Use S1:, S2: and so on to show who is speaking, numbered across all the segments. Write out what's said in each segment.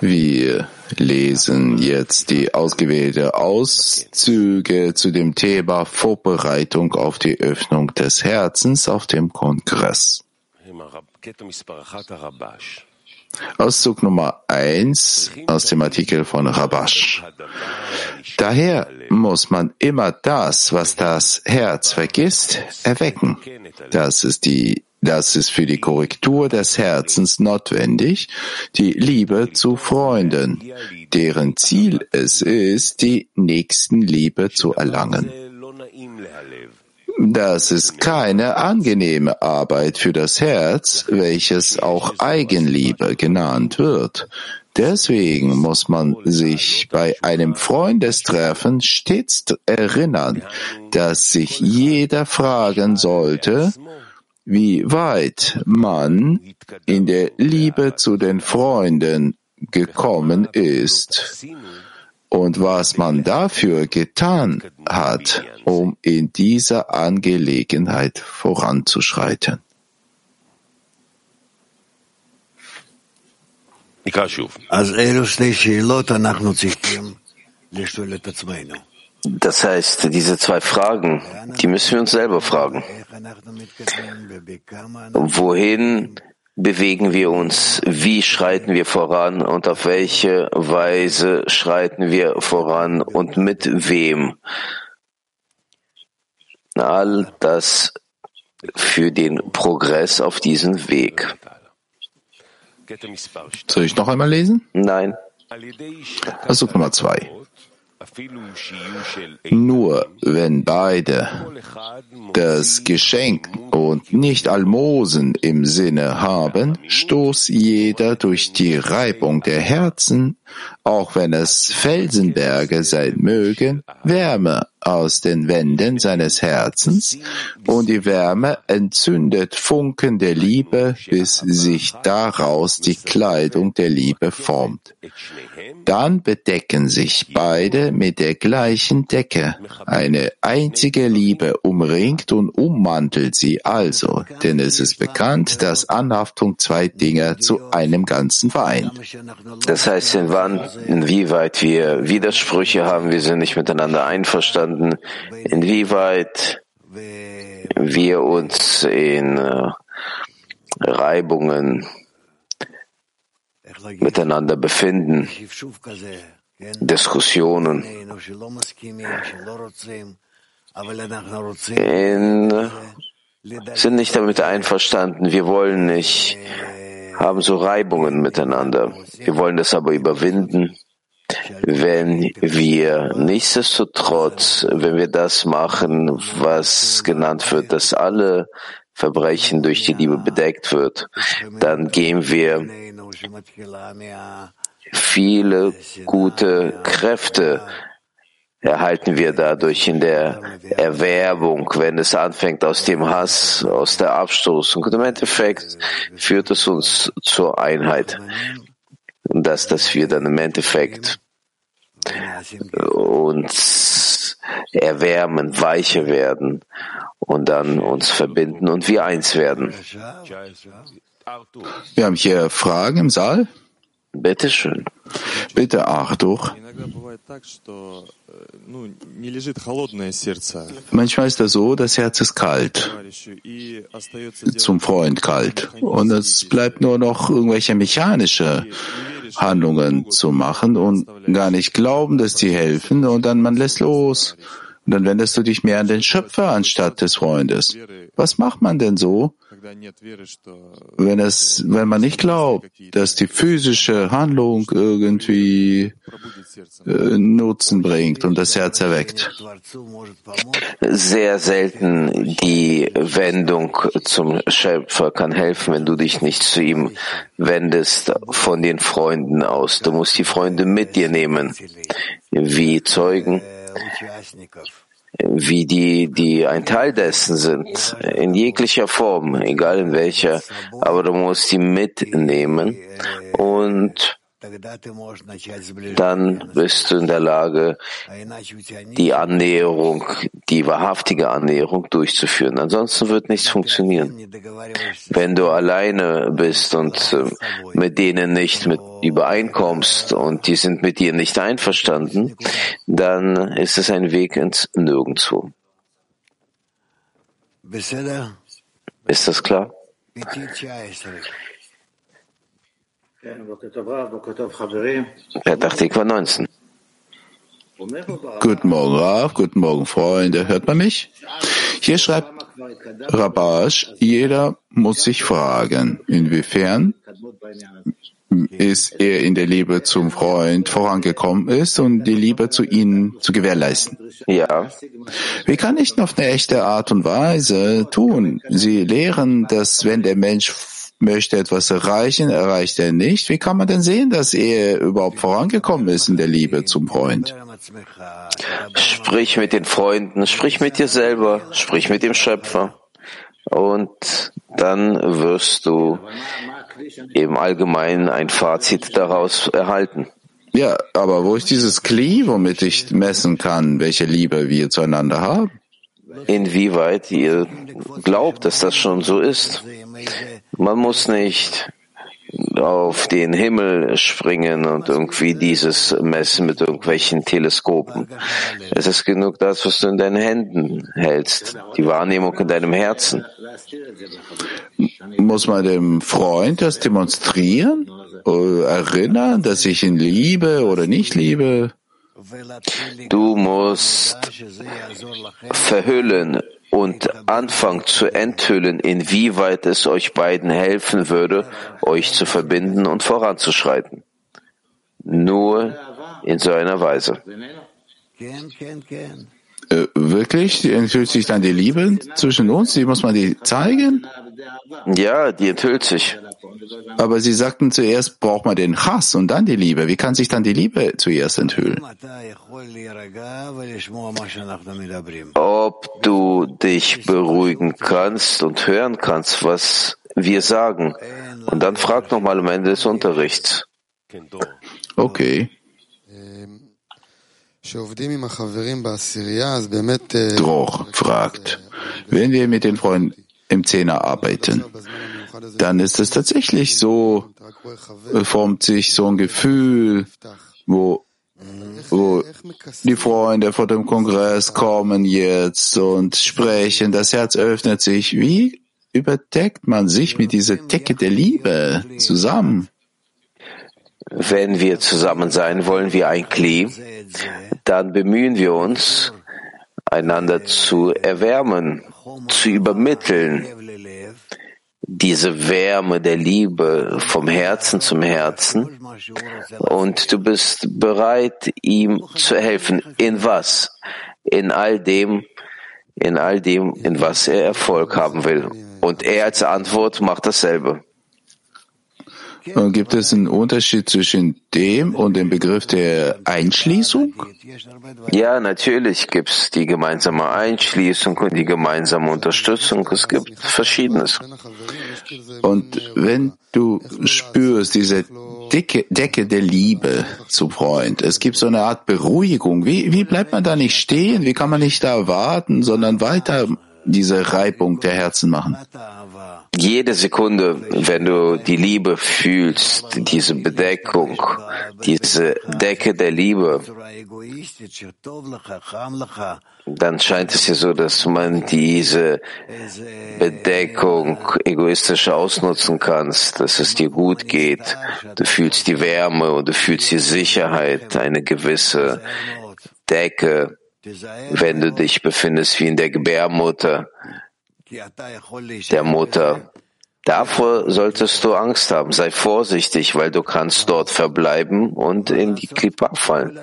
S1: Wir lesen jetzt die ausgewählte Auszüge zu dem Thema Vorbereitung auf die Öffnung des Herzens auf dem Kongress. Auszug Nummer eins aus dem Artikel von Rabash. Daher muss man immer das, was das Herz vergisst, erwecken. Das ist die das ist für die Korrektur des Herzens notwendig, die Liebe zu Freunden, deren Ziel es ist, die Nächstenliebe zu erlangen. Das ist keine angenehme Arbeit für das Herz, welches auch Eigenliebe genannt wird. Deswegen muss man sich bei einem Freundestreffen stets erinnern, dass sich jeder fragen sollte, wie weit man in der Liebe zu den Freunden gekommen ist und was man dafür getan hat, um in dieser Angelegenheit voranzuschreiten.
S2: Das heißt, diese zwei Fragen, die müssen wir uns selber fragen. Wohin bewegen wir uns? Wie schreiten wir voran? Und auf welche Weise schreiten wir voran? Und mit wem? All das für den Progress auf diesem Weg.
S1: Soll ich noch einmal lesen?
S2: Nein.
S1: Versuch Nummer zwei. Nur wenn beide das Geschenk und nicht Almosen im Sinne haben, stoß jeder durch die Reibung der Herzen, auch wenn es Felsenberge sein mögen, Wärme aus den Wänden seines Herzens und die Wärme entzündet Funken der Liebe, bis sich daraus die Kleidung der Liebe formt. Dann bedecken sich beide mit der gleichen Decke. Eine einzige Liebe umringt und ummantelt sie also, denn es ist bekannt, dass Anhaftung zwei Dinge zu einem Ganzen vereint.
S2: Das heißt, inwieweit wir Widersprüche haben, wir sind nicht miteinander einverstanden, inwieweit wir uns in äh, Reibungen miteinander befinden, Diskussionen. In, sind nicht damit einverstanden, wir wollen nicht, haben so Reibungen miteinander. Wir wollen das aber überwinden, wenn wir nichtsdestotrotz, wenn wir das machen, was genannt wird, dass alle Verbrechen durch die Liebe bedeckt wird, dann gehen wir viele gute Kräfte erhalten wir dadurch in der Erwerbung, wenn es anfängt aus dem Hass, aus der Abstoß. Und im Endeffekt führt es uns zur Einheit. Und das, dass wir dann im Endeffekt uns erwärmen, weicher werden und dann uns verbinden und wir eins werden.
S1: Wir haben hier Fragen im Saal.
S2: Bitte schön.
S1: Bitte, Arthur. Manchmal ist das so, das Herz ist kalt, zum Freund kalt. Und es bleibt nur noch irgendwelche mechanische Handlungen zu machen und gar nicht glauben, dass die helfen und dann man lässt los. Und dann wendest du dich mehr an den Schöpfer anstatt des Freundes. Was macht man denn so, wenn es, wenn man nicht glaubt, dass die physische Handlung irgendwie äh, Nutzen bringt und das Herz erweckt?
S2: Sehr selten die Wendung zum Schöpfer kann helfen, wenn du dich nicht zu ihm wendest von den Freunden aus. Du musst die Freunde mit dir nehmen, wie Zeugen wie die, die ein Teil dessen sind, in jeglicher Form, egal in welcher, aber du musst die mitnehmen. Und dann bist du in der Lage, die Annäherung, die wahrhaftige Annäherung durchzuführen. Ansonsten wird nichts funktionieren. Wenn du alleine bist und mit denen nicht mit übereinkommst und die sind mit dir nicht einverstanden, dann ist es ein Weg ins Nirgendwo. Ist das klar? Petach 19.
S1: Guten Morgen, Rav. Guten Morgen, Freunde. Hört man mich? Hier schreibt Rabash, jeder muss sich fragen, inwiefern ist er in der Liebe zum Freund vorangekommen ist und die Liebe zu ihnen zu gewährleisten.
S2: Ja.
S1: Wie kann ich auf eine echte Art und Weise tun? Sie lehren, dass wenn der Mensch möchte etwas erreichen, erreicht er nicht. Wie kann man denn sehen, dass er überhaupt vorangekommen ist in der Liebe zum Freund?
S2: Sprich mit den Freunden, sprich mit dir selber, sprich mit dem Schöpfer. Und dann wirst du im Allgemeinen ein Fazit daraus erhalten.
S1: Ja, aber wo ist dieses Kli, womit ich messen kann, welche Liebe wir zueinander haben?
S2: Inwieweit ihr glaubt, dass das schon so ist. Man muss nicht auf den Himmel springen und irgendwie dieses messen mit irgendwelchen Teleskopen. Es ist genug das, was du in deinen Händen hältst, die Wahrnehmung in deinem Herzen.
S1: Muss man dem Freund das demonstrieren, erinnern, dass ich ihn liebe oder nicht liebe?
S2: Du musst verhüllen und anfangen zu enthüllen, inwieweit es euch beiden helfen würde, euch zu verbinden und voranzuschreiten. Nur in so einer Weise.
S1: Äh, wirklich? Enthüllt sich dann die Liebe zwischen uns? Die muss man die zeigen?
S2: Ja, die enthüllt sich.
S1: Aber Sie sagten zuerst braucht man den Hass und dann die Liebe. Wie kann sich dann die Liebe zuerst enthüllen?
S2: Ob du dich beruhigen kannst und hören kannst, was wir sagen. Und dann frag nochmal am Ende des Unterrichts.
S1: Okay. Droch fragt, wenn wir mit den Freunden im Zehner arbeiten, dann ist es tatsächlich so, äh, formt sich so ein Gefühl, wo, wo die Freunde vor dem Kongress kommen jetzt und sprechen, das Herz öffnet sich. Wie überdeckt man sich mit dieser Decke der Liebe zusammen?
S2: Wenn wir zusammen sein wollen wie ein Kli, dann bemühen wir uns, einander zu erwärmen, zu übermitteln, diese Wärme der Liebe vom Herzen zum Herzen und du bist bereit, ihm zu helfen. In was? In all dem, in all dem, in was er Erfolg haben will. Und er als Antwort macht dasselbe.
S1: Und gibt es einen Unterschied zwischen dem und dem Begriff der Einschließung?
S2: Ja, natürlich gibt es die gemeinsame Einschließung und die gemeinsame Unterstützung. Es gibt Verschiedenes.
S1: Und wenn du spürst diese Decke, Decke der Liebe zum Freund, es gibt so eine Art Beruhigung. Wie, wie bleibt man da nicht stehen? Wie kann man nicht da warten, sondern weiter diese Reibung der Herzen machen?
S2: Jede Sekunde, wenn du die Liebe fühlst, diese Bedeckung, diese Decke der Liebe, dann scheint es ja so, dass man diese Bedeckung egoistisch ausnutzen kannst, dass es dir gut geht. Du fühlst die Wärme und du fühlst die Sicherheit, eine gewisse Decke, wenn du dich befindest wie in der Gebärmutter der Mutter. Davor solltest du Angst haben. Sei vorsichtig, weil du kannst dort verbleiben und in die Klippa fallen.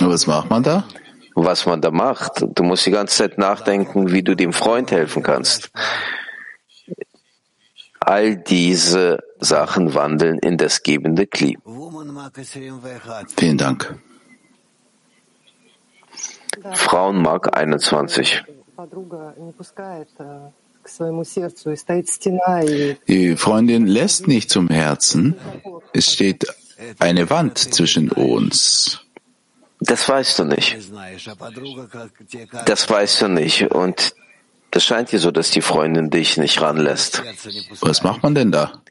S1: Was macht man da?
S2: Was man da macht? Du musst die ganze Zeit nachdenken, wie du dem Freund helfen kannst. All diese Sachen wandeln in das gebende Kli.
S1: Vielen Dank.
S2: Frauenmark 21.
S1: Die Freundin lässt nicht zum Herzen. Es steht eine Wand zwischen uns.
S2: Das weißt du nicht. Das weißt du nicht. Und das scheint dir so, dass die Freundin dich nicht ranlässt.
S1: Was macht man denn da?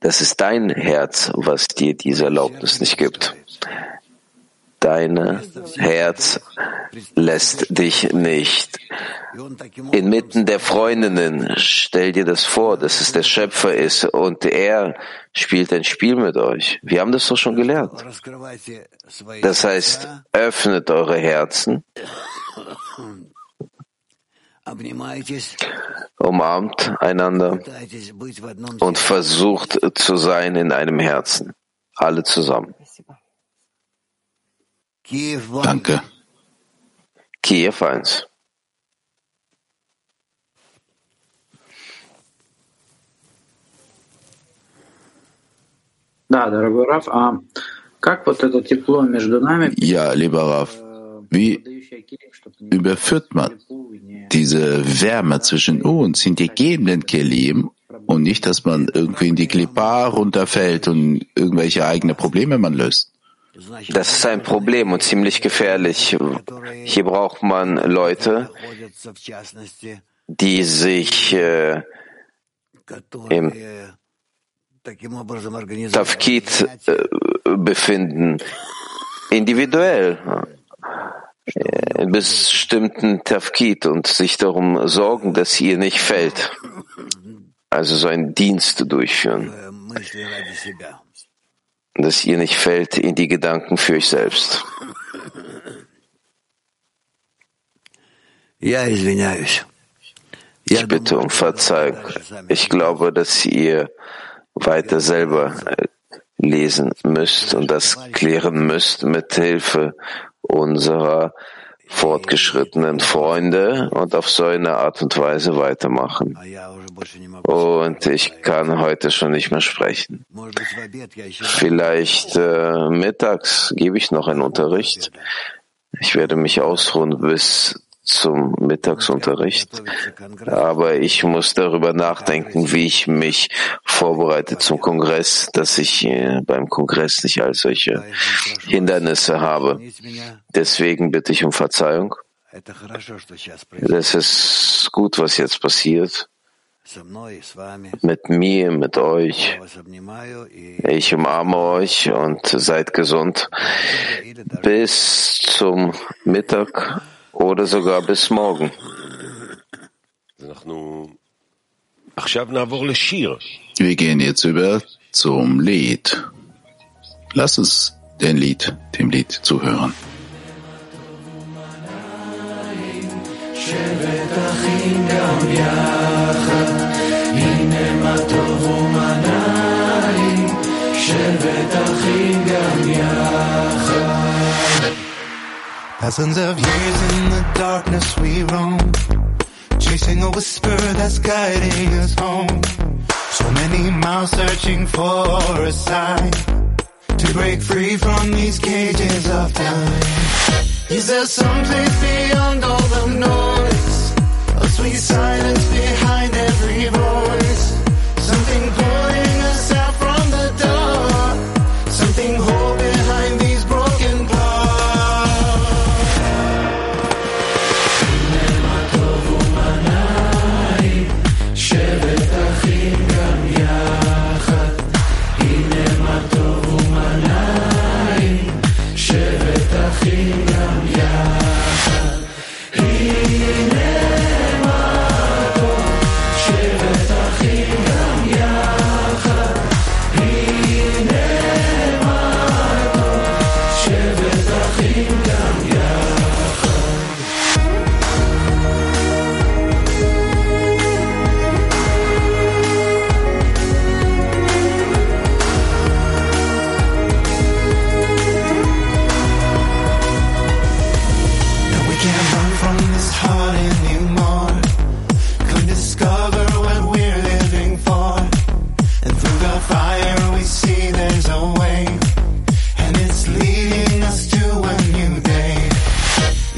S2: Das ist dein Herz, was dir diese Erlaubnis nicht gibt. Dein Herz lässt dich nicht. Inmitten der Freundinnen, stell dir das vor, dass es der Schöpfer ist und er spielt ein Spiel mit euch. Wir haben das doch schon gelernt. Das heißt, öffnet eure Herzen, umarmt einander und versucht zu sein in einem Herzen. Alle zusammen.
S1: Danke.
S2: Kiew 1.
S3: Ja,
S1: lieber Raf, wie überführt man diese Wärme zwischen uns in die gebenden Kelim und nicht, dass man irgendwie in die Klippa runterfällt und irgendwelche eigene Probleme man löst?
S2: Das ist ein Problem und ziemlich gefährlich. Hier braucht man Leute, die sich äh, im Tafkid äh, befinden, individuell, äh, in bestimmten Tafkid und sich darum sorgen, dass ihr nicht fällt. Also so einen Dienst durchführen dass ihr nicht fällt in die Gedanken für euch selbst. Ich bitte um Verzeihung. Ich glaube, dass ihr weiter selber äh, lesen müsst und das klären müsst mit Hilfe unserer fortgeschrittenen Freunde und auf so eine Art und Weise weitermachen. Und ich kann heute schon nicht mehr sprechen. Vielleicht äh, mittags gebe ich noch einen Unterricht. Ich werde mich ausruhen bis zum Mittagsunterricht. Aber ich muss darüber nachdenken, wie ich mich vorbereite zum Kongress, dass ich äh, beim Kongress nicht all solche Hindernisse habe. Deswegen bitte ich um Verzeihung. Das ist gut, was jetzt passiert mit mir, mit euch. Ich umarme euch und seid gesund bis zum Mittag oder sogar bis morgen.
S1: Wir gehen jetzt über zum Lied. Lass uns den Lied, dem Lied zuhören. Yeah. אחים גם יחד. Thousands of years in the darkness we roam, chasing a whisper that's guiding us home. So many miles searching for a sign to break free from these cages of time. Is there some place beyond all the noise? A sweet silence behind every voice.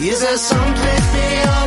S1: Is there someplace beyond?